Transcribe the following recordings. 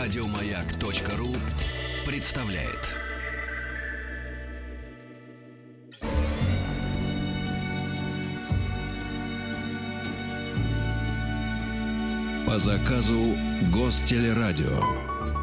Радиомаяк.ру представляет. По заказу Гостелерадио.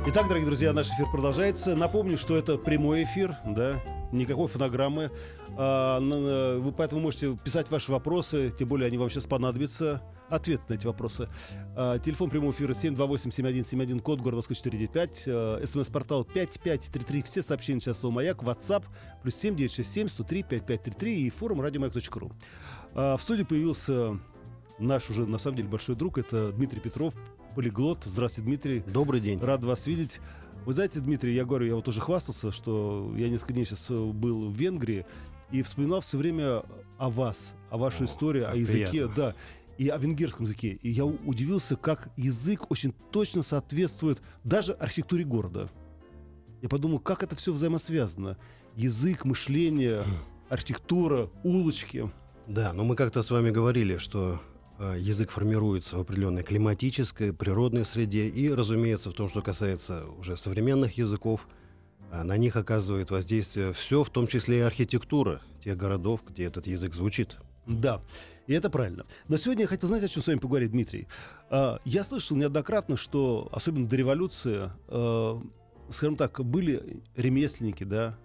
Итак, дорогие друзья, наш эфир продолжается. Напомню, что это прямой эфир, да, никакой фонограммы. А, на- вы поэтому можете писать ваши вопросы, тем более они вам сейчас понадобятся. Ответ на эти вопросы. А, телефон прямого эфира 728-7171, код города Москвы 495, а, смс-портал 5533, все сообщения сейчас у Маяк, WhatsApp, плюс 7967 103 5533 и форум радиомаяк.ру. А, в студии появился наш уже, на самом деле, большой друг, это Дмитрий Петров, полиглот. Здравствуйте, Дмитрий. Добрый день. Рад вас видеть. Вы знаете, Дмитрий, я говорю, я вот уже хвастался, что я несколько дней сейчас был в Венгрии и вспоминал все время о вас, о вашей О, истории, о языке, приятно. да, и о венгерском языке. И я удивился, как язык очень точно соответствует даже архитектуре города. Я подумал, как это все взаимосвязано. Язык, мышление, архитектура, улочки. Да, но мы как-то с вами говорили, что э, язык формируется в определенной климатической, природной среде, и, разумеется, в том, что касается уже современных языков, а, на них оказывает воздействие все, в том числе и архитектура тех городов, где этот язык звучит. Да, и это правильно. Но сегодня я хотел, знаете, о чем с вами поговорить, Дмитрий? А, Я слышал неоднократно, что, особенно до революции, э, скажем так, были ремесленники, да,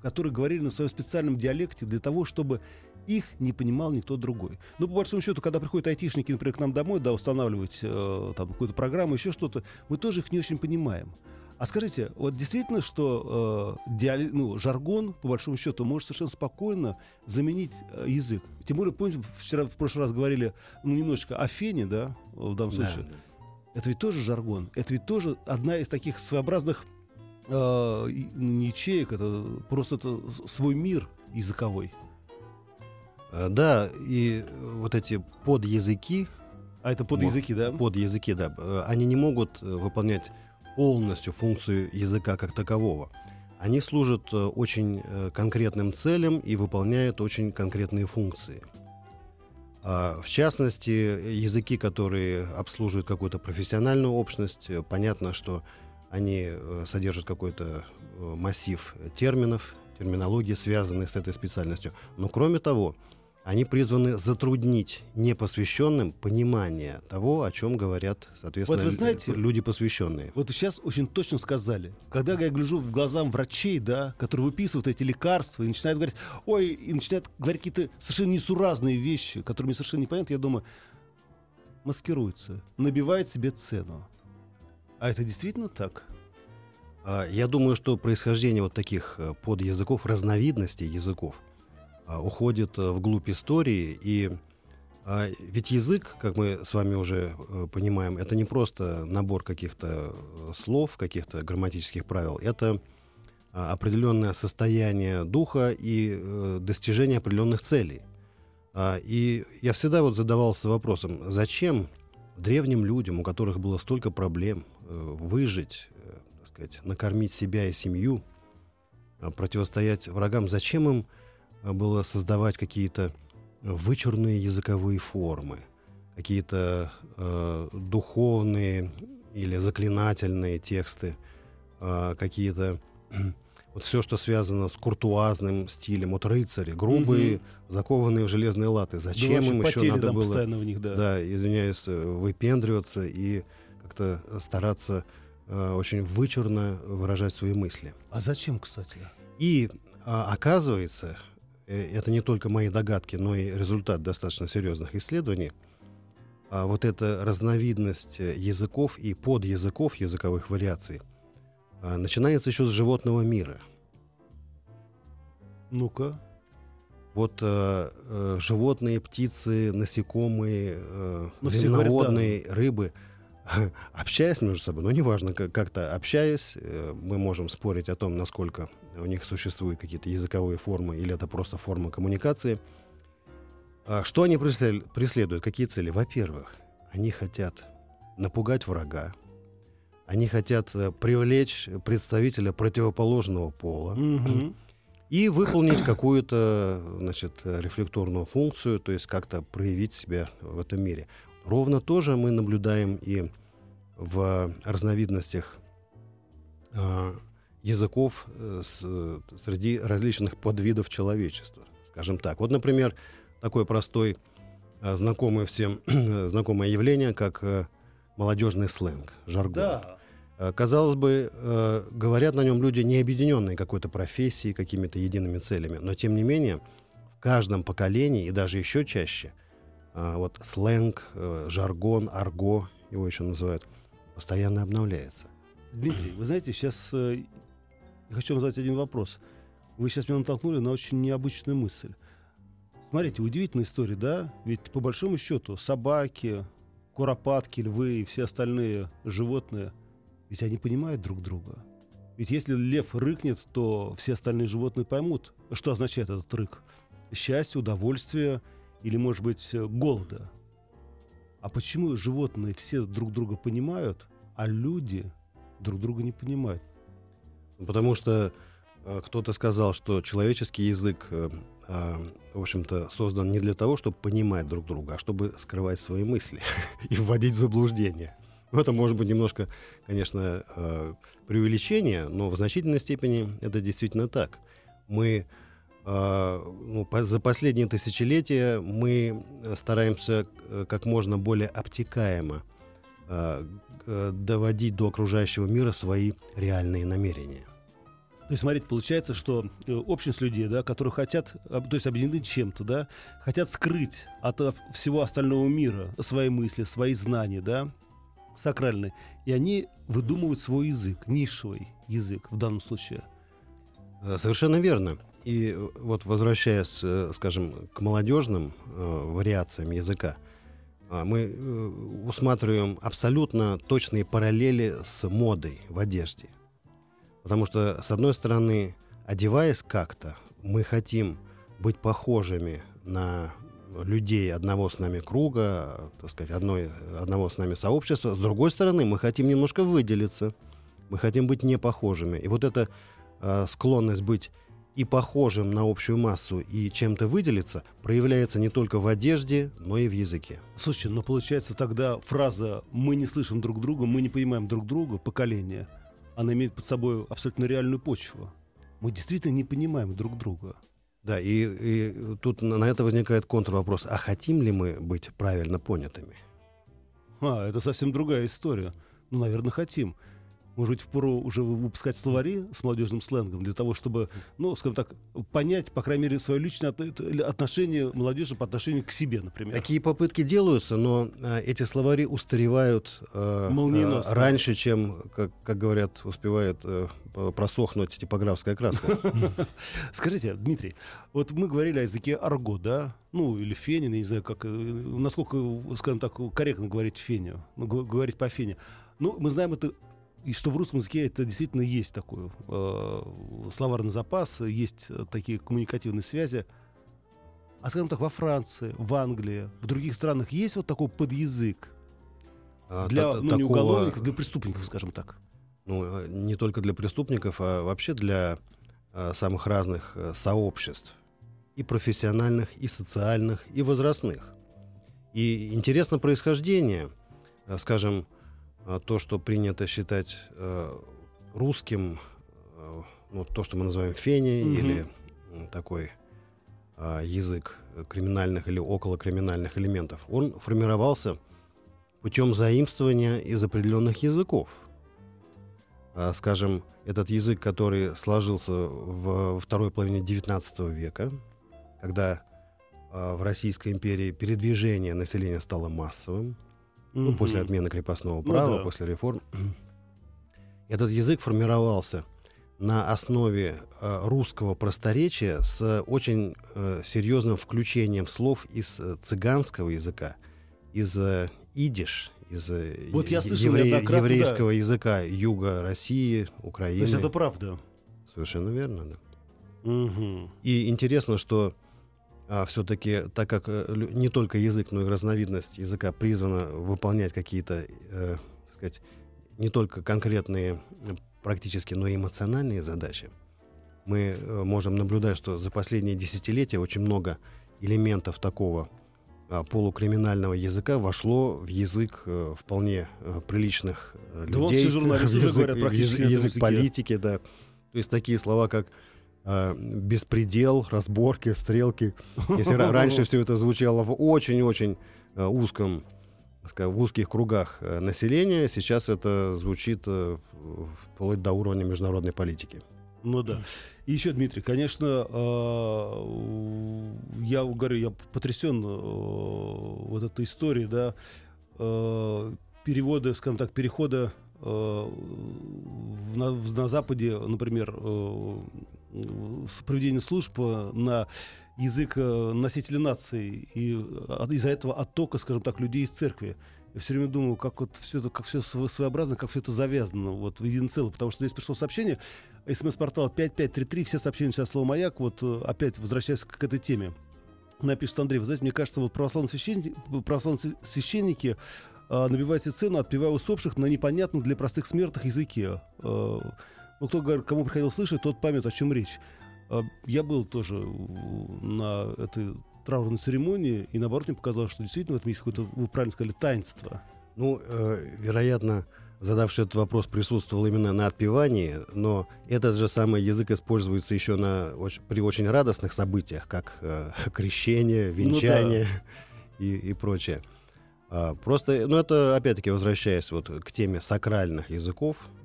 которые говорили на своем специальном диалекте для того, чтобы их не понимал никто другой. Ну, по большому счету, когда приходят айтишники, например, к нам домой, да, устанавливать э, там какую-то программу, еще что-то, мы тоже их не очень понимаем. А скажите, вот действительно, что э, диале- ну, жаргон, по большому счету, может совершенно спокойно заменить э, язык. Тем более, помните, вчера, в прошлый раз говорили ну, немножечко о фене, да, в данном случае. Это ведь тоже жаргон. Это ведь тоже одна из таких своеобразных э, не ячеек. Это просто это свой мир языковой. Э, Да, и вот эти подязыки, А это под Мо- языки, да? подязыки, да, э, они не могут э, выполнять полностью функцию языка как такового. Они служат э, очень э, конкретным целям и выполняют очень конкретные функции. А, В частности, языки, которые обслуживают какую-то профессиональную общность, э, понятно, что они содержат какой-то массив терминов, терминологии, связанные с этой специальностью. Но кроме того, они призваны затруднить непосвященным понимание того, о чем говорят, соответственно, Вот вы знаете- люди посвященные. Вот сейчас очень точно сказали. Когда я гляжу в глазам врачей, да, которые выписывают эти лекарства и начинают говорить, ой, и начинают говорить какие-то совершенно несуразные вещи, которые мне совершенно непонятны, я думаю, маскируется, набивает себе цену. А это действительно так? А, Я думаю, что происхождение вот таких э, подязыков, разновидностей языков, уходит э, вглубь истории. И а, ведь язык, как мы с вами уже э, понимаем, это не просто набор каких-то э, слов, каких-то грамматических правил. Это а, определенное состояние духа и достижение определенных целей. А, И я всегда вот задавался вопросом, зачем древним людям, у которых было столько проблем, выжить, так сказать, накормить себя и семью, а, противостоять врагам, зачем им а, было создавать какие-то вычурные языковые формы, какие-то э, духовные или заклинательные тексты, а, какие-то вот все, что связано с куртуазным стилем, вот рыцари, грубые, закованные в железные латы. Зачем Да, им еще надо было, них, да. да, извиняюсь, э, выпендриваться и как-то стараться э, очень вычурно выражать свои мысли. А зачем, кстати? И а, оказывается, э, это не только мои догадки, но и результат достаточно серьезных исследований, а вот эта разновидность э, языков и подязыков языковых вариаций а, начинается еще с животного мира. Ну-ка. Вот э, э, животные, птицы, насекомые, э, Ну, все говорят, земноводные, рыбы, общаясь между собой, ну, неважно, как- как-то общаясь, э, мы можем спорить о том, насколько у них существуют какие-то языковые формы или это просто форма коммуникации. А Что они преслед- преследуют? Какие цели? Во-первых, они хотят напугать врага, они хотят э, привлечь представителя противоположного пола, Мгм. и выполнить какую-то, значит, рефлекторную функцию, то есть как-то проявить себя в этом мире. Ровно то же мы наблюдаем и в разновидностях э, языков э, с, э, среди различных подвидов человечества, скажем так. Вот, например, такой простой, э, знакомый всем, знакомое явление, как молодежный сленг, жаргон. Да. Казалось бы, говорят на нем люди, не объединенные какой-то профессией, какими-то едиными целями, но тем не менее в каждом поколении и даже еще чаще вот сленг, жаргон, арго, его еще называют, постоянно обновляется. Дмитрий, вы знаете, сейчас я хочу вам задать один вопрос. Вы сейчас меня натолкнули на очень необычную мысль. Смотрите, удивительная история, да? Ведь по большому счету собаки, куропатки, львы и все остальные животные, ведь они понимают друг друга. Ведь если лев рыкнет, то все остальные животные поймут, что означает этот рык. Счастье, удовольствие или, может быть, голода. А почему животные все друг друга понимают, а люди друг друга не понимают? Потому что э, кто-то сказал, что человеческий язык, э, э, в общем-то, создан не для того, чтобы понимать друг друга, а чтобы скрывать свои мысли и вводить в заблуждение. Ну, Это может быть немножко, конечно, э, преувеличение, но в значительной степени это действительно так. Мы ну, за последние тысячелетия мы стараемся как можно более обтекаемо доводить до окружающего мира свои реальные намерения. То есть, смотрите, получается, что э, общность людей, да, которые хотят, то есть объединены чем-то, да, хотят скрыть от э, всего остального мира свои мысли, свои знания, да, сакральные. И они выдумывают свой язык, нишевый язык в данном случае. Э, Совершенно верно. И вот возвращаясь, скажем, к молодежным вариациям языка, а, мы усматриваем абсолютно точные параллели с модой в одежде. Потому что, с одной стороны, одеваясь как-то, мы хотим быть похожими на людей одного с нами круга, так сказать, одной, одного с нами сообщества. С другой стороны, мы хотим немножко выделиться, мы хотим быть не похожими. И вот эта э, склонность быть и похожим на общую массу и чем-то выделиться проявляется не только в одежде, но и в языке. Слушайте, но получается тогда фраза «мы не слышим друг друга, мы не понимаем друг друга», поколение, она имеет под собой абсолютно реальную почву. Мы действительно не понимаем друг друга. Да, и, и тут на на это возникает контрвопрос, а хотим ли мы быть правильно понятыми? А, это совсем другая история. Ну, наверное, хотим. Может быть, впору уже выпускать словари с молодежным сленгом для того, чтобы, ну, скажем так, понять, по крайней мере, свое личное отношение молодежи по отношению к себе, например. Такие попытки делаются, но э, эти словари устаревают э, э, раньше, чем, как, как говорят, успевает э, просохнуть типографская краска. Скажите, Дмитрий, вот мы говорили о языке арго, да? Ну, или фенин, я не знаю, как, э, насколько, скажем так, корректно говорить феню, ну, говорить по фене. Ну, мы знаем это, и что в русском языке это действительно есть такой э, словарный запас, есть э, такие коммуникативные связи. А, скажем так, во Франции, в Англии, в других странах есть вот такой подъязык А, для, та- ну, не такого, уголовников, для преступников, скажем так. ну, э, не только для преступников, а вообще для э, самых разных э, сообществ. И профессиональных, и социальных, и возрастных. И интересно происхождение. Э, Скажем, то, что принято считать э, русским, э, ну, то, что мы называем феней, Мгм. или такой язык криминальных или околокриминальных элементов, он формировался путем заимствования из определенных языков скажем, этот язык, который сложился во второй половине XIX века, когда в Российской империи передвижение населения стало массовым, ну, Мгм. после отмены крепостного Ну права, да. после реформ. Этот язык формировался на основе э, русского просторечия с очень э, серьезным включением слов из э, цыганского языка, из э, идиш, из э, Вот я слышал евре- еврейского языка юга России, То Украины. есть это правда. Совершенно верно, да. Мгм. И интересно, что все-таки, так как э, не только язык, но и разновидность языка призвана выполнять какие-то, э, так сказать, не только конкретные э, практически, но и эмоциональные задачи, мы э, можем наблюдать, что за последние десятилетия очень много элементов такого а, полукриминального языка вошло в язык э, вполне э, приличных э, Да вон людей, все журналисты в уже язык, говорят практически язык- язык политики, да. То есть такие слова, как э, беспредел, разборки, стрелки. Если ра- раньше все это звучало в очень-очень э, узком, в узких кругах э, населения, сейчас это звучит э, вплоть до уровня международной политики. Ну да. И еще, Дмитрий, конечно, я говорю, я потрясен вот этой историей, да, перевода, скажем так, перехода на, на Западе, например, с проведения служб э, на язык э, носителя нации и э, из-за этого оттока, скажем так, людей из церкви. Я все время думаю, как вот все это, как все своеобразно, как все это завязано вот в единое целое, потому что здесь пришло сообщение, смс-портал 5533, все сообщения сейчас слово «Маяк», вот опять возвращаясь к этой теме. Напишет Андрей, вы знаете, мне кажется, вот православные священники, православные священники э, набивают себе цену, отпевая усопших на непонятном для простых смертных языке. Э, ну, кто, кому приходил слышать, тот память, о чем речь. Э, я был тоже на этой траурной церемонии, и наоборот мне показалось, что действительно в этом есть какое-то, вы правильно сказали, таинство. Ну, э, вероятно, задавший этот вопрос присутствовал именно на отпевании, но этот же самый язык используется еще на, при очень радостных событиях, как э, крещение, венчание и, и прочее. А, просто, ну это, опять-таки, возвращаясь вот к теме сакральных языков, а,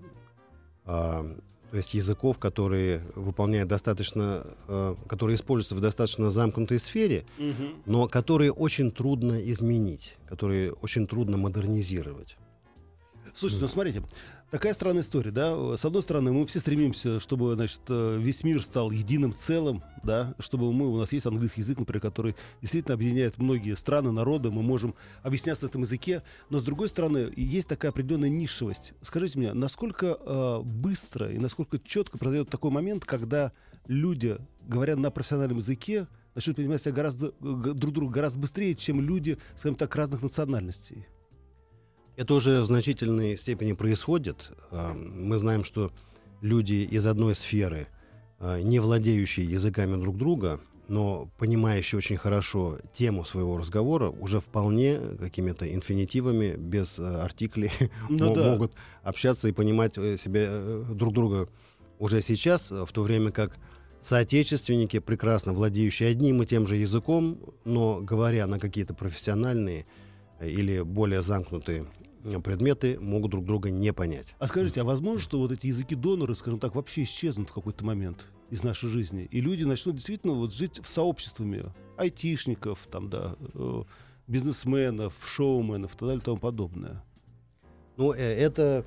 то есть языков, которые выполняют достаточно, э, которые используются в достаточно замкнутой сфере, но которые очень трудно изменить, которые очень трудно модернизировать. Слушайте, ну смотрите, такая странная история, да. С одной стороны, мы все стремимся, чтобы, значит, э, весь мир стал единым целым, да, чтобы мы, у нас есть английский язык, например, который действительно объединяет многие страны, народы, мы можем объясняться на этом языке, но с другой стороны, есть такая определенная нишевость. Скажите мне, насколько э, быстро и насколько четко произойдет такой момент, когда люди, говоря на профессиональном языке, начнут понимать себя гораздо, г- друг друга гораздо быстрее, чем люди, скажем так, разных национальностей. Это уже в значительной степени происходит. А, Мы знаем, что люди из одной сферы, а, не владеющие языками друг друга, но понимающие очень хорошо тему своего разговора, уже вполне какими-то инфинитивами, без э, артиклей, Ну да. могут общаться и понимать э, себя э, друг друга уже сейчас, в то время как соотечественники, прекрасно владеющие одним и тем же языком, но говоря на какие-то профессиональные или более замкнутые предметы, могут друг друга не понять. А скажите, а возможно, что вот эти языки-доноры, скажем так, вообще исчезнут в какой-то момент из нашей жизни, и люди начнут действительно вот жить в сообществами айтишников, там, да, э, бизнесменов, шоуменов и так далее и тому подобное. Ну, э, это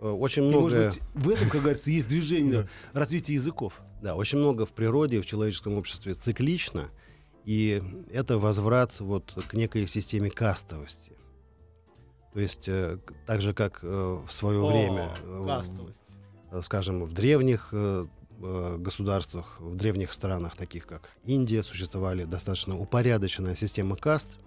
э, очень И, много... может быть, в этом, как говорится, есть движение развития языков. Да, очень много в природе, в человеческом обществе циклично, и это возврат вот к некой системе кастовости. То есть, э, так же, как э, в свое время, э, кастовость. э, скажем, в древних э, э, государствах, в древних странах, таких как Индия, существовали достаточно упорядоченная система каст.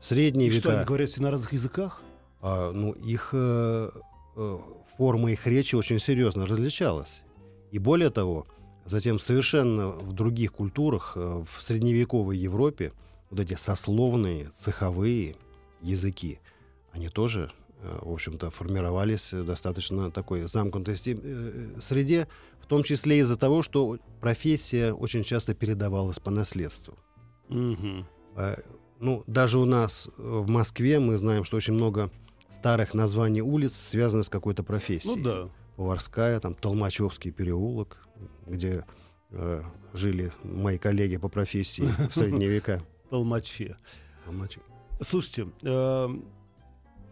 В средние И что, века они говорят все на разных языках? а, ну, их э, э, форма их речи очень серьезно различалась. И более того, затем совершенно в других культурах, э, в средневековой Европе, вот эти сословные, цеховые языки, они тоже, э, в общем-то, формировались в достаточно такой замкнутой э, среде, в том числе из-за того, что профессия очень часто передавалась по наследству. Э, Ну, даже у нас э, в Москве мы знаем, что очень много старых названий улиц связаны с какой-то профессией. Ну да. Поварская, там Толмачевский переулок, где э, жили мои коллеги по профессии в средние века. Толмачи. Слушайте, э,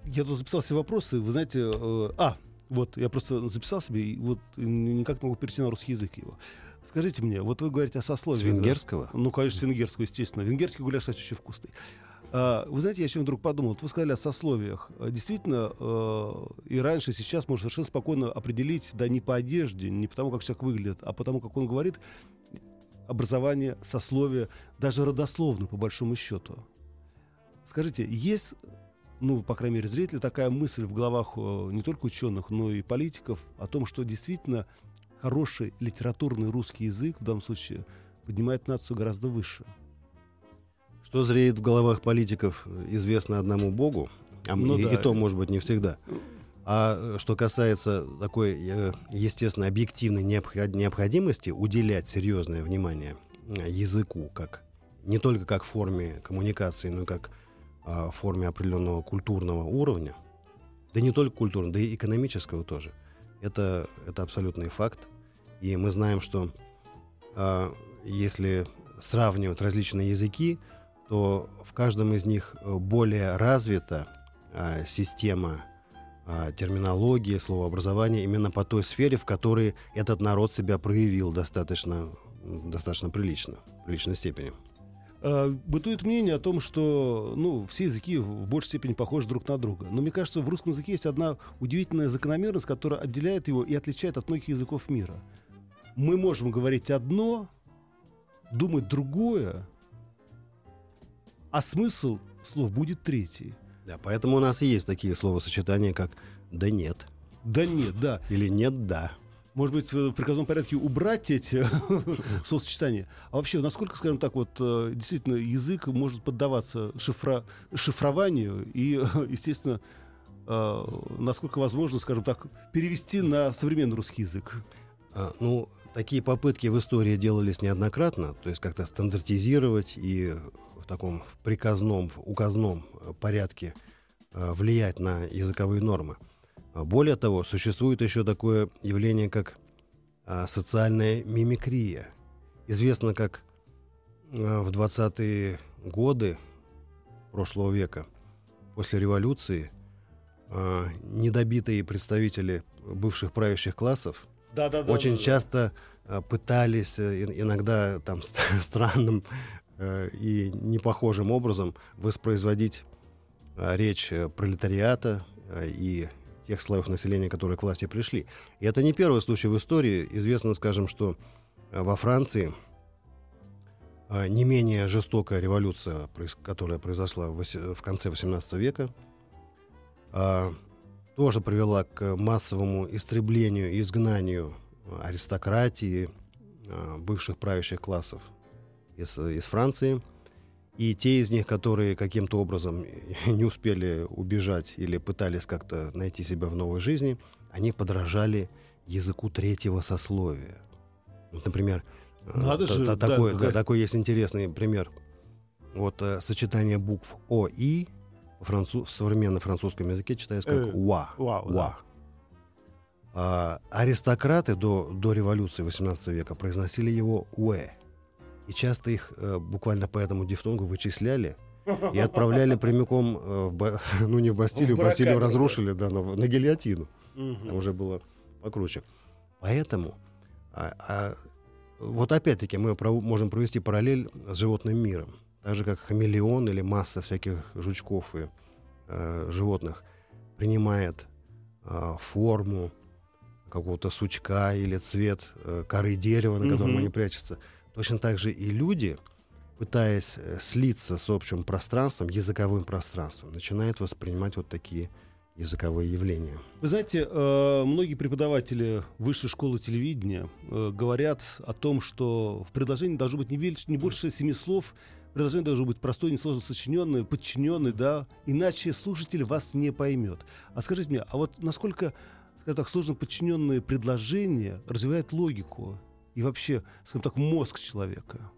я тут записал все вопросы. Вы знаете, э, а, вот я просто записал себе, и вот никак не могу перейти на русский язык его. Скажите мне, вот вы говорите о сословии. С да? венгерского? Ну, конечно, с венгерского, естественно. Венгерский гуляш, кстати, очень вкусный. А, вы знаете, я еще вдруг подумал, вот вы сказали о сословиях. Действительно, э, и раньше, и сейчас можно совершенно спокойно определить, да не по одежде, не потому, как человек выглядит, а потому, как он говорит, образование, сословие, даже родословно, по большому счету. Скажите, есть, ну, по крайней мере, зрители, такая мысль в головах э, не только ученых, но и политиков о том, что действительно хороший литературный русский язык в данном случае поднимает нацию гораздо выше. Что зреет в головах политиков, известно одному Богу, а Ну и, да. и то, может быть, не всегда. А э, что касается такой, э, естественно, объективной необход- необходимости уделять серьезное внимание языку, как не только как форме коммуникации, но и как а, форме определенного культурного уровня, да не только культурного, да и экономического тоже. Это, это абсолютный факт. И мы знаем, что а, если сравнивать различные языки, то в каждом из них э, более развита а, система а, терминологии, словообразования именно по той сфере, в которой этот народ себя проявил достаточно, достаточно прилично, в приличной степени. Э, Бытует мнение о том, что ну, все языки в большей степени похожи друг на друга. Но мне кажется, в русском языке есть одна удивительная закономерность, которая отделяет его и отличает от многих языков мира. Мы можем говорить одно, думать другое, а смысл слов будет третий. Да, поэтому у нас и есть такие словосочетания, как «да нет» Да нет, да. или «нет да». Может быть, в приказном порядке убрать эти словосочетания. А вообще, насколько, скажем так, вот э, действительно язык может поддаваться шифра- шифрованию и, естественно, э, насколько возможно, скажем так, перевести на современный русский язык? А, Ну, такие попытки в истории делались неоднократно, то есть как-то стандартизировать и в таком приказном, в указном э, порядке влиять на языковые нормы. А Более того, существует еще такое явление, как а, социальная мимикрия. Известно, как э, в 20-е годы прошлого века, после революции, а, недобитые представители бывших правящих классов Да, да, да. очень часто э, пытались э, ин- иногда там ст- странным э, и непохожим образом воспроизводить речь э, пролетариата и тех слоев населения, которые к власти пришли. И это не первый случай в истории. Известно, скажем, что э, во Франции э, не менее жестокая революция, которая произошла в конце XVIII века, а, тоже привела к массовому истреблению и изгнанию аристократии, бывших правящих классов из, из Франции. И те из них, которые каким-то образом не успели убежать или пытались как-то найти себя в новой жизни, они подражали языку третьего сословия. Вот, например, э, Надо та- же, та- да, такой, да, такой есть интересный пример. Вот э, сочетание букв О и француз, в современном французском языке читается как Э, уа. вау, уа. да. А, аристократы до, до революции 18 века произносили его уэ. И часто их э, буквально по этому дифтонгу вычисляли и отправляли прямиком, э, в Ба- ну не в Бастилию, В Бастилию разрушили, да, но на гильотину. Мгм. Там уже было покруче. Поэтому, а- а вот опять-таки мы пров- можем провести параллель с животным миром. Так же, как хамелеон или масса всяких жучков и э, животных принимает э, форму какого-то сучка или цвет э, коры дерева, на котором Мгм. они прячутся. Точно так же и люди, пытаясь э, слиться с общим пространством, языковым пространством, начинают воспринимать вот такие языковые явления. Вы знаете, э, многие преподаватели высшей школы телевидения э, говорят о том, что в предложении должно быть не, больше семи слов, предложение должно быть простое, несложно сочиненное, подчиненное, да, иначе слушатель вас не поймет. А скажите мне, а вот насколько, скажем так, сложно подчиненные предложения развивают логику и вообще, скажем так, мозг человека?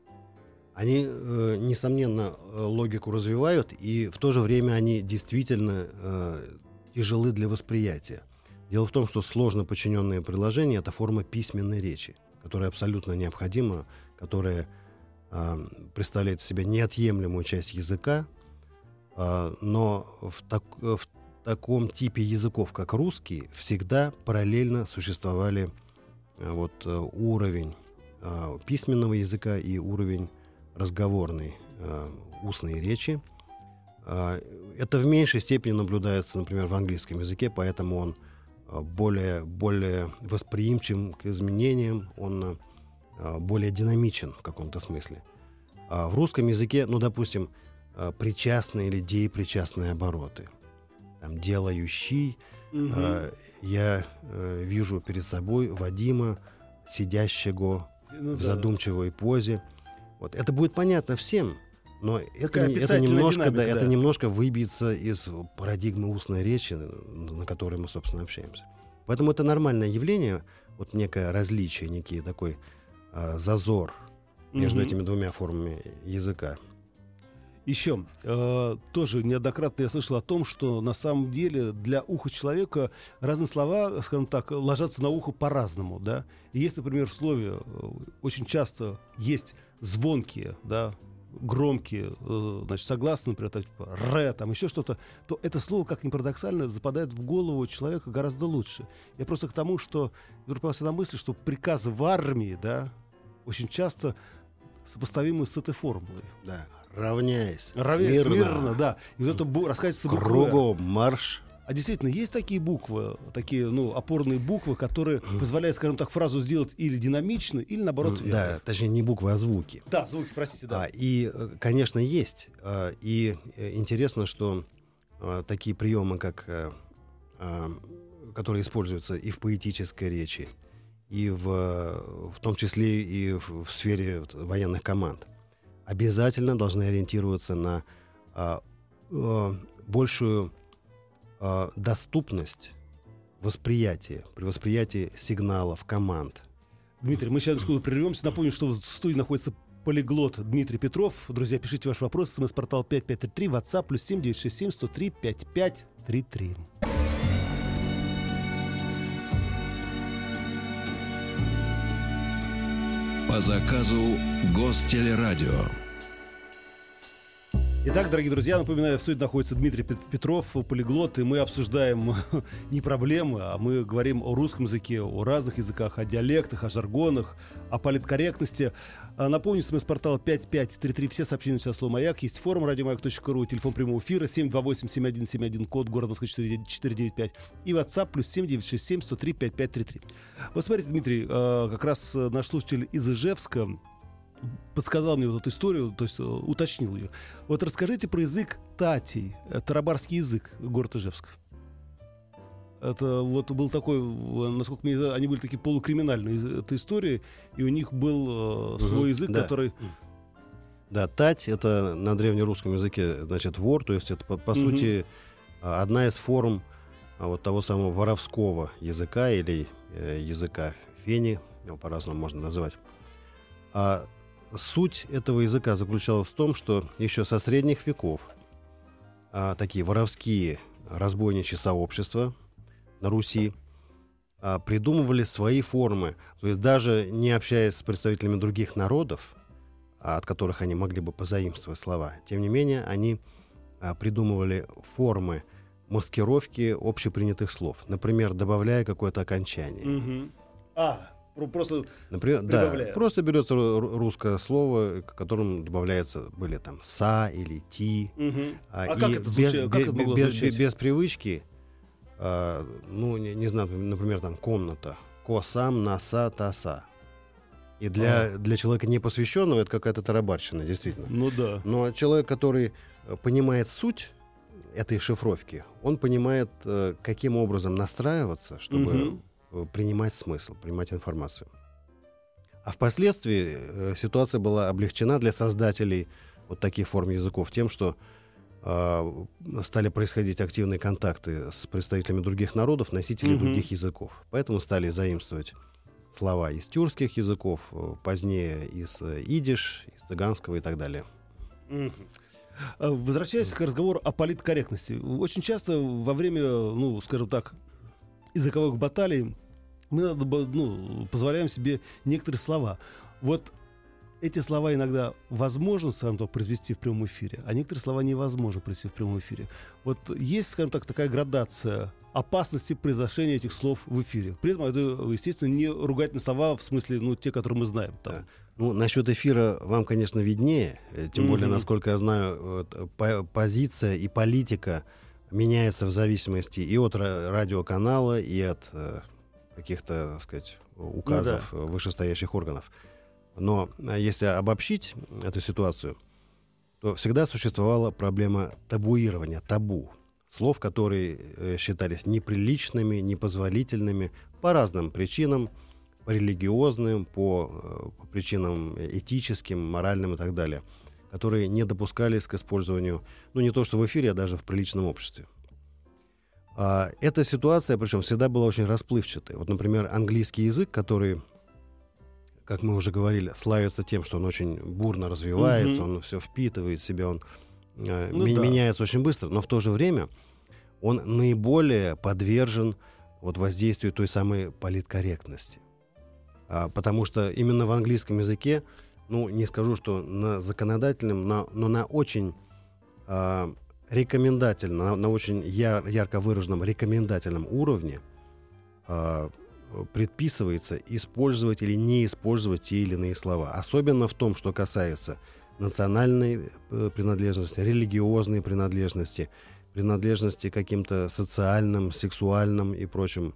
Они, э, несомненно, э, логику развивают, и в то же время они действительно э, тяжелы для восприятия. Дело в том, что сложно подчиненные предложения — это форма письменной речи, которая абсолютно необходима, которая э, представляет из себя неотъемлемую часть языка, э, но в, так- в таком типе языков, как русский, всегда параллельно существовали э, вот, э, уровень э, письменного языка и уровень разговорной э, устной речи. Это в меньшей степени наблюдается, например, в английском языке, поэтому он э, более, более восприимчив к изменениям, он э, более динамичен в каком-то смысле. А в русском языке, ну, допустим, э, причастные или деепричастные обороты. Там делающий, э, я э, вижу перед собой Вадима, сидящего Ну в да. задумчивой позе. Вот. Это будет понятно всем, Но это, не- это немножко, да, динамика, это да. немножко выбьется из парадигмы устной речи, на которой мы, собственно, общаемся. Поэтому это нормальное явление, вот некое различие, некий такой а, зазор между Мгм. этими двумя формами языка. Еще э, тоже неоднократно я слышал о том, что на самом деле для уха человека разные слова, скажем так, ложатся на ухо по-разному, да. И если, например, в слове э, очень часто есть звонкие, да, громкие, э, значит, согласные, например, так, типа ре, там еще что-то, то это слово, как ни парадоксально, западает в голову человека гораздо лучше. Я просто к тому, что вдруг на мысли, что приказы в армии, да, очень часто сопоставимы с этой формулой. Да. Равняясь. Раве- смирно, смирно, да. И вот это рассказывается буквы. Кругом марш. А действительно, есть такие буквы, такие, ну, опорные буквы, которые позволяют, скажем так, фразу сделать или динамично, или наоборот М, верно. Да, точнее, не буквы, а звуки. Да, звуки, простите, да. А, и, э, конечно, есть. А, И э, интересно, что а, такие приемы, как, э, а, которые используются и в поэтической речи, и в, в том числе и в, в сфере военных команд, обязательно должны ориентироваться на а, э, большую а, доступность восприятия, при восприятии сигналов, команд. Дмитрий, мы сейчас прервемся. Напомню, что в студии находится полиглот Дмитрий Петров. Друзья, пишите ваш вопрос. СМС-портал 5533, WhatsApp, плюс 7967 103 5533. По заказу Гостелерадио. Итак, дорогие друзья, напоминаю, в студии находится Дмитрий Пет- Петров, полиглот, и мы обсуждаем не проблемы, а мы говорим о русском языке, о разных языках, о диалектах, о жаргонах, о политкорректности. А, Напомню, смс-портал 5533, все сообщения сейчас слово «Маяк», есть форум радиомаяк.ру, телефон прямого эфира 728-7171, код город Москва 495, и WhatsApp плюс 7967 103 5533. Вот смотрите, Дмитрий, э, как раз наш слушатель из Ижевска подсказал мне вот эту историю, то есть э, уточнил ее. Вот расскажите про язык татей, э, тарабарский язык, город Ижевск. Это вот был такой, э, насколько мне они были такие полукриминальные это истории, и у них был э, свой Мгм, язык, да. который... Да, тать это на древнерусском языке значит вор, то есть это по, по Мгм. сути а, одна из форм вот того самого воровского языка или э, языка фени, его по-разному можно называть. А суть этого языка заключалась в том, что еще со средних веков а, такие воровские разбойничьи сообщества на Руси а, придумывали свои формы, то есть даже не общаясь с представителями других народов, а, от которых они могли бы позаимствовать слова. Тем не менее, они а, придумывали формы маскировки общепринятых слов. Например, добавляя какое-то окончание. Мгм. А, просто... Например, да, просто берется ру- ру- русское слово, к которому добавляется были там са или ти. Мгм. А, А как это без, звучало? Как это могло без- звучать? без привычки, а, ну, не, не знаю, например, там комната. Косам, наса, таса. И для, для человека непосвященного это какая-то тарабарщина, действительно. Ну да. Но человек, который э, понимает суть этой шифровки, он понимает, э, каким образом настраиваться, чтобы Мгм. Э, принимать смысл, принимать информацию. А впоследствии э, ситуация была облегчена для создателей вот таких форм языков тем, что э, стали происходить активные контакты с представителями других народов, носителей Мгм. других языков. Поэтому стали заимствовать слова из тюркских языков, позднее из идиш, из цыганского и так далее. А, Возвращаясь к разговору о политкорректности. Очень часто во время, ну, скажем так, языковых баталий мы ну, позволяем себе некоторые слова. Вот эти слова иногда возможно, скажем так, произвести в прямом эфире, а некоторые слова невозможно произвести в прямом эфире. Вот есть, скажем так, такая градация опасности произношения этих слов в эфире. При этом это, естественно, не ругательные слова, в смысле, ну, те, которые мы знаем. Там. Да. Ну, насчет эфира вам, конечно, виднее. э, Тем более, Мгм. насколько я знаю, э, по- позиция и политика меняется в зависимости и от ра- радиоканала, и от э, каких-то, так сказать, указов э, вышестоящих органов. Но э, если обобщить эту ситуацию, то всегда существовала проблема табуирования, табу. Слов, которые э, считались неприличными, непозволительными по разным причинам, по религиозным, по, по причинам этическим, моральным и так далее, которые не допускались к использованию, ну не то что в эфире, а даже в приличном обществе. А, эта ситуация, причем, всегда была очень расплывчатой. Вот, например, английский язык, который, как мы уже говорили, славится тем, что он очень бурно развивается, mm-hmm. он все впитывает в себя, он э, ну, ми- да. меняется очень быстро, но в то же время он наиболее подвержен вот воздействию той самой политкорректности. А, потому что именно в английском языке, ну, не скажу, что на законодательном, но, но на очень а, рекомендательном, на, на очень яр, ярко выраженном рекомендательном уровне а, предписывается использовать или не использовать те или иные слова. Особенно в том, что касается национальной э, принадлежности, религиозной принадлежности, принадлежности к каким-то социальным, сексуальным и прочим,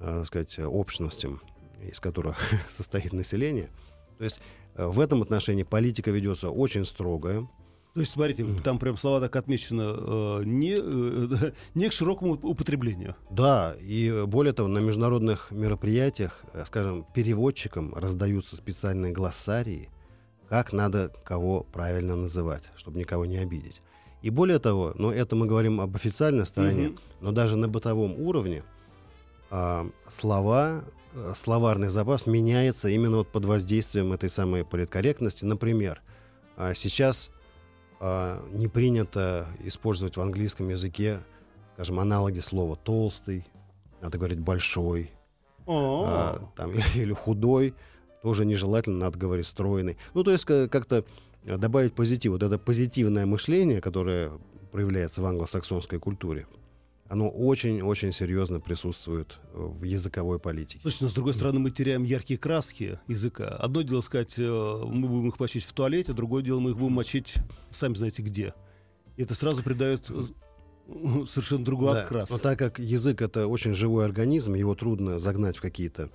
э, сказать, общностям, из которых состоит население. То есть э, в этом отношении политика ведется очень строгая. То есть, смотрите, там прям слова так отмечено э, не, э, не к широкому употреблению. Да, и более того, на международных мероприятиях, э, скажем, переводчикам раздаются специальные глоссарии, как надо кого правильно называть, чтобы никого не обидеть. И более того, но это мы говорим об официальной стороне, угу. но даже на бытовом уровне э, слова, э, словарный запас меняется именно вот под воздействием этой самой политкорректности. Например, э, сейчас не принято использовать в английском языке, скажем, аналоги слова толстый, надо говорить большой, э, там, или худой, тоже нежелательно, надо говорить стройный. Ну, то есть как-то добавить позитив. Вот это позитивное мышление, которое проявляется в англосаксонской культуре, оно очень-очень серьезно присутствует в языковой политике. Слушайте, но с другой стороны мы теряем яркие краски языка. Одно дело сказать, э, мы будем их мочить в туалете, другое дело мы их будем мочить сами знаете где. И это сразу придает э, совершенно другой да, окрас. Но так как язык это очень живой организм, его трудно загнать в какие-то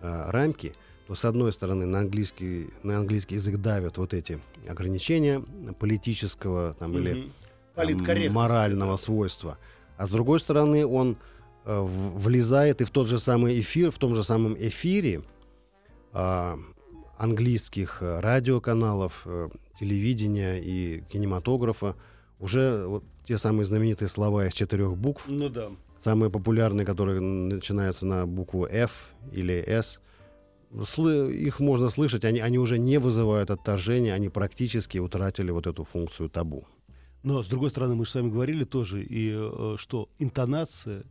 а, рамки, то с одной стороны на английский, на английский язык давят вот эти ограничения политического там, или там, морального свойства, а с другой стороны он э, влезает и в тот же самый эфир, в том же самом эфире э, английских радиоканалов, э, телевидения и кинематографа уже вот те самые знаменитые слова из четырех букв. Ну да. Самые популярные, которые начинаются на букву F или S – их можно слышать, они, они уже не вызывают отторжения, они практически утратили вот эту функцию табу. Но, с другой стороны, мы же с вами говорили тоже, и э, что интонация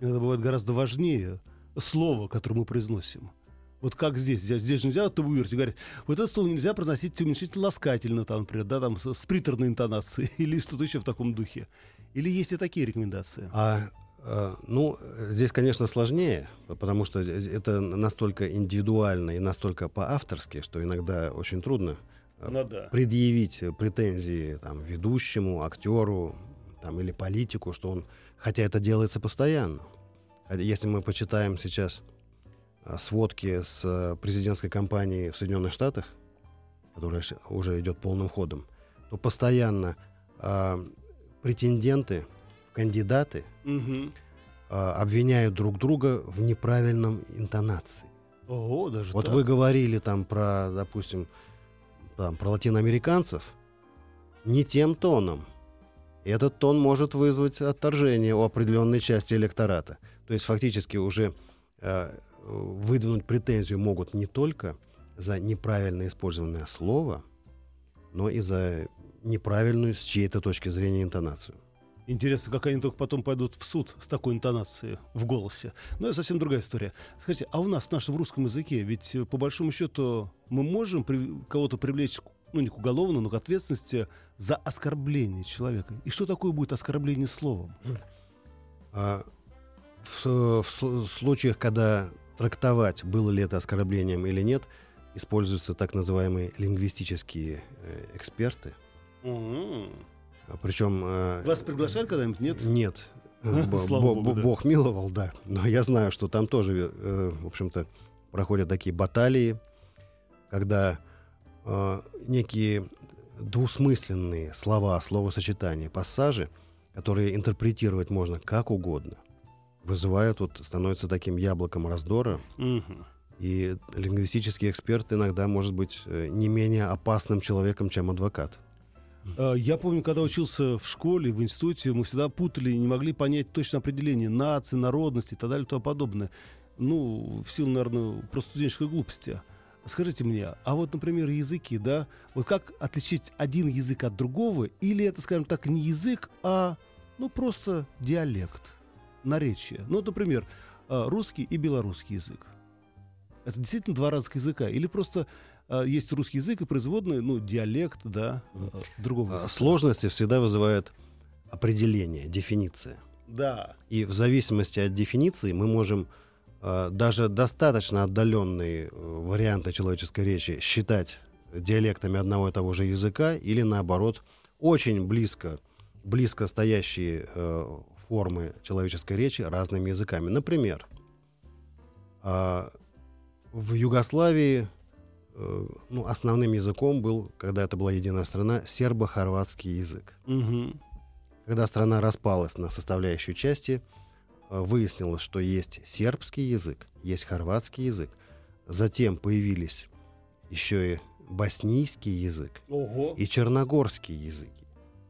иногда бывает гораздо важнее слова, которое мы произносим. Вот как здесь. Здесь, здесь нельзя табуировать. Говорят, вот это слово нельзя произносить уменьшительно ласкательно, там, например, да, там, с, приторной интонацией или что-то еще в таком духе. Или есть и такие рекомендации? А Э, ну, здесь, конечно, сложнее, потому что это настолько индивидуально и настолько по-авторски, что иногда очень трудно э, ну, да. предъявить претензии там, ведущему, актеру там, или политику, что он, хотя это делается постоянно. Если мы почитаем сейчас э, сводки с президентской кампании в Соединенных Штатах, которая уже идет полным ходом, то постоянно э, претенденты кандидаты угу. а, обвиняют друг друга в неправильном интонации. Ого, даже вот так? вы говорили там про, допустим, там, про латиноамериканцев не тем тоном. Этот тон может вызвать отторжение у определенной части электората. То есть фактически уже э, выдвинуть претензию могут не только за неправильно использованное слово, но и за неправильную с чьей-то точки зрения интонацию. Интересно, как они только потом пойдут в суд с такой интонацией в голосе. Но это совсем другая история. Скажите, а у нас, в нашем русском языке, ведь э, по большому счету мы можем при, кого-то привлечь, ну не к уголовному, но к ответственности за оскорбление человека. И что такое будет оскорбление словом? А, в, в случаях, когда трактовать, было ли это оскорблением или нет, используются так называемые лингвистические э, эксперты. Угу. Причем... Э, Вас приглашали когда-нибудь, нет? Нет. Бог миловал, да. Но я знаю, что там тоже, э, в общем-то, проходят такие баталии, когда э, некие двусмысленные слова, словосочетания, пассажи, которые интерпретировать можно как угодно, вызывают, вот становятся таким яблоком раздора. И лингвистический эксперт иногда может быть э, не менее опасным человеком, чем адвокат. Э, я помню, когда учился в школе, в институте, мы всегда путали и не могли понять точное определение нации, народности и так далее и тому подобное. Ну, в силу, наверное, просто студенческой глупости. Скажите мне, а вот, например, языки, да, вот как отличить один язык от другого, или это, скажем так, не язык, а, ну, просто диалект, наречие. Ну, например, э, русский и белорусский язык. Это действительно два разных языка, или просто есть русский язык и производный, ну, диалект, да, э, другого А, языка. Сложности всегда вызывает определение, дефиниция. Да. И в зависимости от дефиниции мы можем э, даже достаточно отдаленные э, варианты человеческой речи считать диалектами одного и того же языка или наоборот очень близко, близко стоящие э, формы человеческой речи разными языками. Например, э, в Югославии ну, основным языком был, когда это была единая страна, сербо-хорватский язык. Мгм. Когда страна распалась на составляющие части, э, выяснилось, что есть сербский язык, есть хорватский язык. Затем появились еще и боснийский язык Ого. и черногорский языки.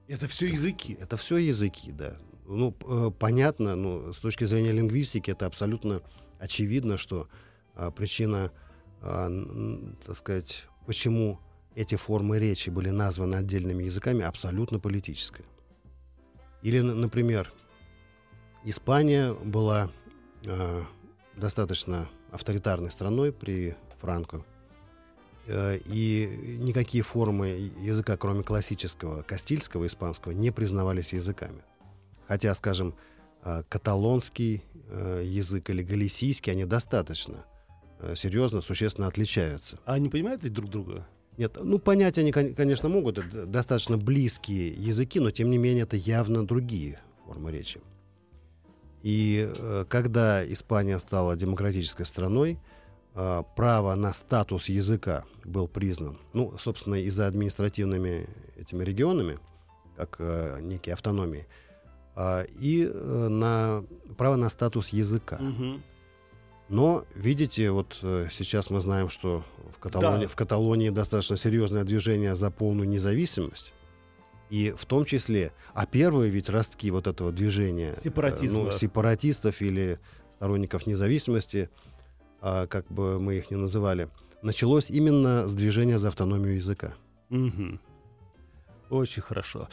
Это все языки. Это все языки, да. Ну, э, понятно, ну, с точки зрения лингвистики это абсолютно очевидно, что а, причина, так сказать, почему эти формы речи были названы отдельными языками, абсолютно политическая. Или, например, Испания была а, достаточно авторитарной страной при Франко. Э, И никакие формы языка, кроме классического кастильского испанского, не признавались языками. Хотя, скажем, э, каталонский э, язык или галисийский, они достаточно э, серьезно, существенно отличаются. А они понимают ведь друг друга? Нет, ну понять они, кон- конечно, могут, это достаточно близкие языки, но тем не менее это явно другие формы речи. И э, когда Испания стала демократической страной, э, право на статус языка был признан, ну, собственно, и за административными этими регионами, как э, некие автономии, и э, на право на статус языка. Мгм. Но, видите, вот э, сейчас мы знаем, что в Каталонии, Да. в Каталонии достаточно серьезное движение за полную независимость. И в том числе, а первые ведь ростки вот этого движения, э, Сепаратизма. ну, сепаратистов или сторонников независимости, а, как бы мы их ни называли, началось именно с движения за автономию языка. Мгм. Очень хорошо.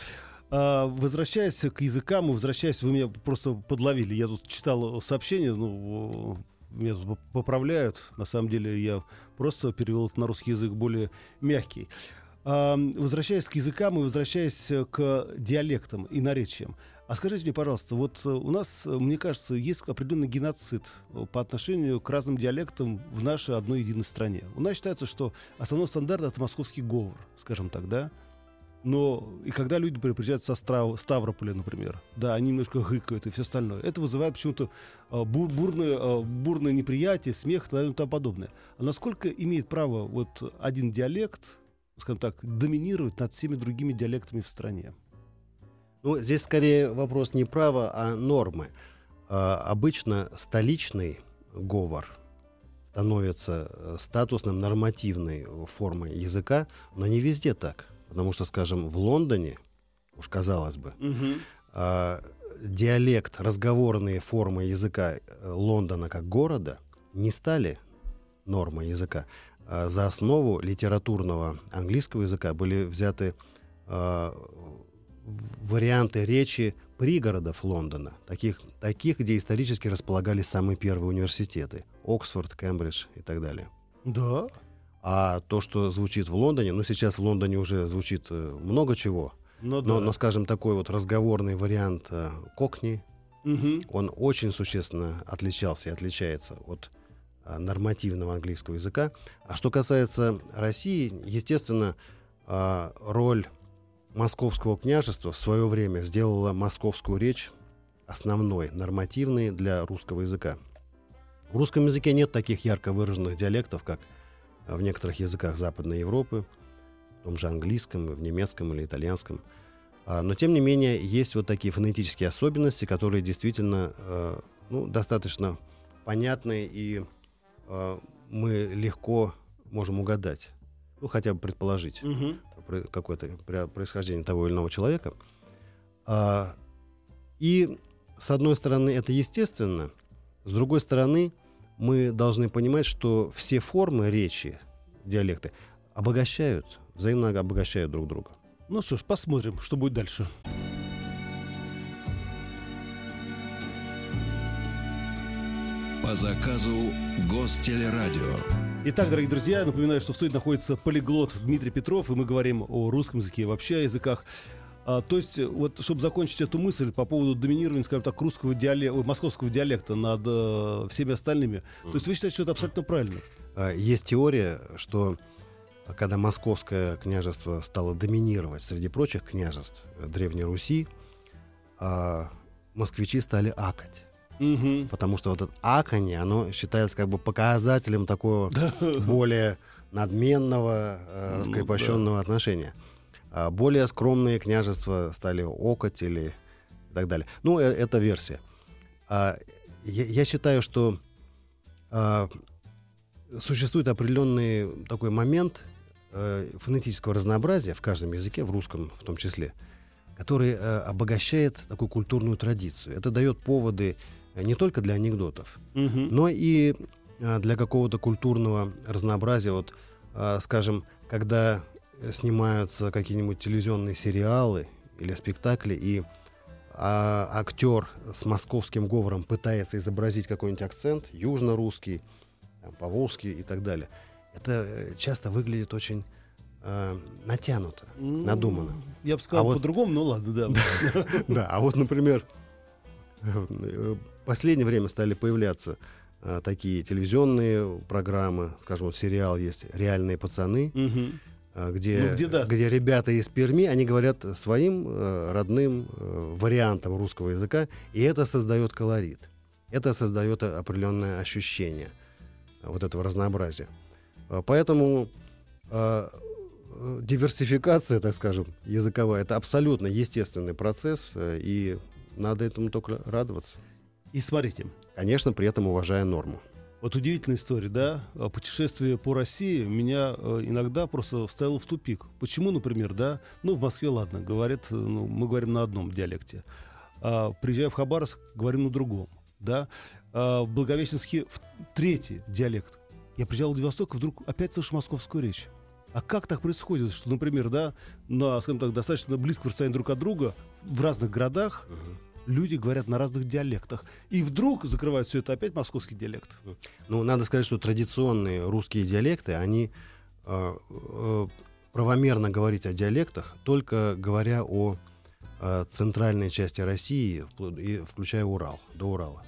А, возвращаясь к языкам, возвращаясь, вы меня просто подловили. Я тут читал сообщение, ну, меня поправляют. На самом деле я просто перевел это на русский язык более мягкий. Возвращаясь к языкам и возвращаясь к диалектам и наречиям. А скажите мне, пожалуйста, вот э, у нас, э, мне кажется, есть определенный геноцид э, по отношению к разным диалектам в нашей одной единой стране. У нас считается, что основной стандарт это московский говор, скажем так, да? Но и когда люди приезжают со Страв- Ставрополя, например, да, они немножко гыкают и все остальное, это вызывает почему-то а, бур- бурное, а, бурное неприятие, смех и тому подобное. А насколько имеет право вот один диалект, скажем так, доминировать над всеми другими диалектами в стране? Ну, здесь скорее вопрос не права, а нормы. А, обычно столичный говор становится э, статусным нормативной формой языка, но не везде так. Потому что, скажем, в Лондоне, уж казалось бы, а, диалект, разговорные формы языка э, Лондона как города не стали нормой языка. А за основу литературного английского языка были взяты в- варианты речи пригородов Лондона, таких, таких, где исторически располагались самые первые университеты. Оксфорд, Кембридж и так далее. Да. А то, что звучит в Лондоне, ну сейчас в Лондоне уже звучит э, много чего, Ну, но, да. но, скажем, такой вот разговорный вариант э, кокни, Мгм. он очень существенно отличался и отличается от а, нормативного английского языка. А что касается России, естественно, а, роль московского княжества в свое время сделала московскую речь основной, нормативной для русского языка. В русском языке нет таких ярко выраженных диалектов, как в некоторых языках Западной Европы, в том же английском, в немецком или итальянском. А, Но, тем не менее, есть вот такие фонетические особенности, которые действительно э, ну, достаточно понятны и э, мы легко можем угадать, ну хотя бы предположить про- какое-то про- происхождение того или иного человека. А, и с одной стороны это естественно, с другой стороны мы должны понимать, что все формы речи, диалекты обогащают, взаимно обогащают друг друга. Ну что ж, посмотрим, что будет дальше. По заказу Гостелерадио. Итак, дорогие друзья, я напоминаю, что в студии находится полиглот Дмитрий Петров, и мы говорим о русском языке, вообще о языках. А, то есть, э, вот, чтобы закончить эту мысль по поводу доминирования, скажем так, русского диалекта, московского диалекта над э, всеми остальными, то есть вы считаете, что это абсолютно правильно? А, Есть теория, что а, когда московское княжество стало доминировать среди прочих княжеств э, Древней Руси, а, москвичи стали акать. Мгм. Потому что вот это аканье, оно считается как бы показателем такого более надменного, э, Ну раскрепощенного отношения. А более скромные княжества стали окать или и так далее. Ну, э, это версия. А, я, я считаю, что а, существует определенный такой момент э, фонетического разнообразия в каждом языке, в русском в том числе, который э, обогащает такую культурную традицию. Это дает поводы не только для анекдотов, Мгм. но и а, для какого-то культурного разнообразия. Вот, а, скажем, когда снимаются какие-нибудь телевизионные сериалы или спектакли, и а, актер с московским говором пытается изобразить какой-нибудь акцент, южно-русский, поволжский и так далее. Это э, часто выглядит очень э, натянуто, Ну, надуманно. Я бы сказал А вот- по-другому, но ладно, да. Да, а вот, например, в последнее время стали появляться э, такие телевизионные программы, скажем, вот сериал есть «Реальные пацаны», где, Ну, где даст. где ребята из Перми, они говорят своим э, родным э, вариантом русского языка, и это создает колорит. Это создает определенное ощущение вот этого разнообразия. Э, Поэтому э, э, диверсификация, так скажем, языковая, это абсолютно естественный процесс, э, и надо этому только радоваться. И смотрите, Конечно, при этом уважая норму. Вот удивительная история, да? А Путешествие по России меня э, иногда просто вставило в тупик. Почему, например, да? Ну, в Москве, ладно, говорят, э, ну, мы говорим на одном диалекте. А, приезжая в Хабаровск, говорим на другом, да? А, в Благовещенске в третий диалект. Я приезжал в Владивосток, и вдруг опять слышу московскую речь. А как так происходит, что, например, да, на, скажем так, достаточно близко расстоянии друг от друга в разных городах люди говорят на разных диалектах. И вдруг закрывают все это опять московский диалект. Ну, надо сказать, что традиционные русские диалекты, они э, э, правомерно говорить о диалектах, только говоря о э, центральной части России, и включая Урал, до Урала.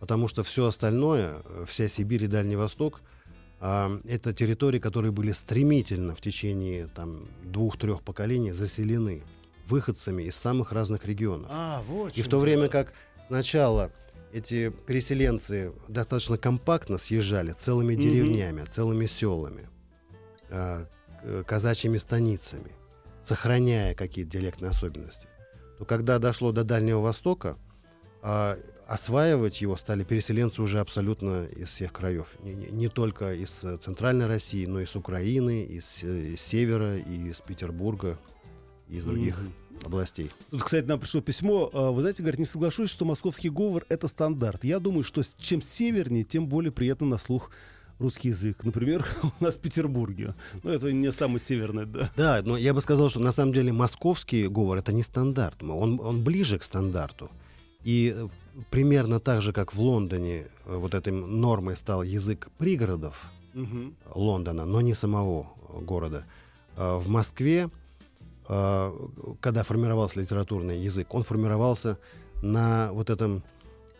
Потому что все остальное, э, вся Сибирь и Дальний Восток, а, это территории, которые были стремительно в течение там, двух-трех поколений заселены выходцами из самых разных регионов. А, вот И в то время как сначала эти переселенцы достаточно компактно съезжали целыми Мгм. деревнями, целыми селами, а, к- казачьими станицами, сохраняя какие-то диалектные особенности, то когда дошло до Дальнего Востока, а, осваивать его стали переселенцы уже абсолютно из всех краев. Не, не- не только из э, Центральной России, но и с Украины, из, э, из Севера, и из Петербурга, и из других Мгм. Областей. Тут, кстати, нам пришло письмо. А, Вы знаете, говорит, не соглашусь, что московский говор — это стандарт. Я думаю, что чем севернее, тем более приятно на слух русский язык. Например, у нас в Петербурге. Ну, это не самый северный, да. Да, но я бы сказал, что на самом деле московский говор это не стандарт. Он, он ближе к стандарту. И э, примерно так же, как в Лондоне э, вот этой нормой стал язык пригородов Мгм. Лондона, но не самого города. э, В Москве, когда формировался литературный язык, он формировался на вот этом,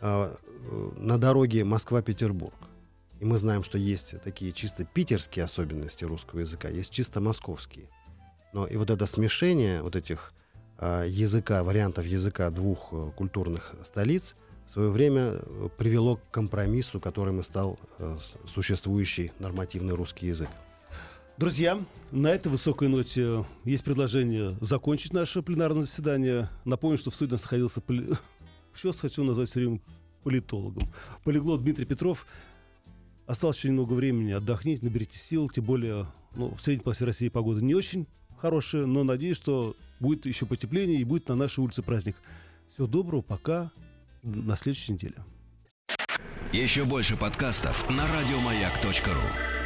э, на дороге Москва-Петербург. И мы знаем, что есть такие чисто питерские особенности русского языка, есть чисто московские. Но и вот это смешение вот этих а, языка, вариантов языка двух э, культурных столиц в свое время э, привело к компромиссу, которым и стал э, существующий нормативный русский язык. Друзья, на этой высокой ноте есть предложение закончить наше пленарное заседание. Напомню, что в нас находился... поли- я хочу назвать все время политологом? Полиглот Дмитрий Петров. Осталось еще немного времени, отдохните, наберите сил, тем более ну, в средней полосе России погода не очень хорошая, но надеюсь, что будет еще потепление и будет на нашей улице праздник. Всего доброго, пока, на следующей неделе. Еще больше подкастов на радиомаяк.ру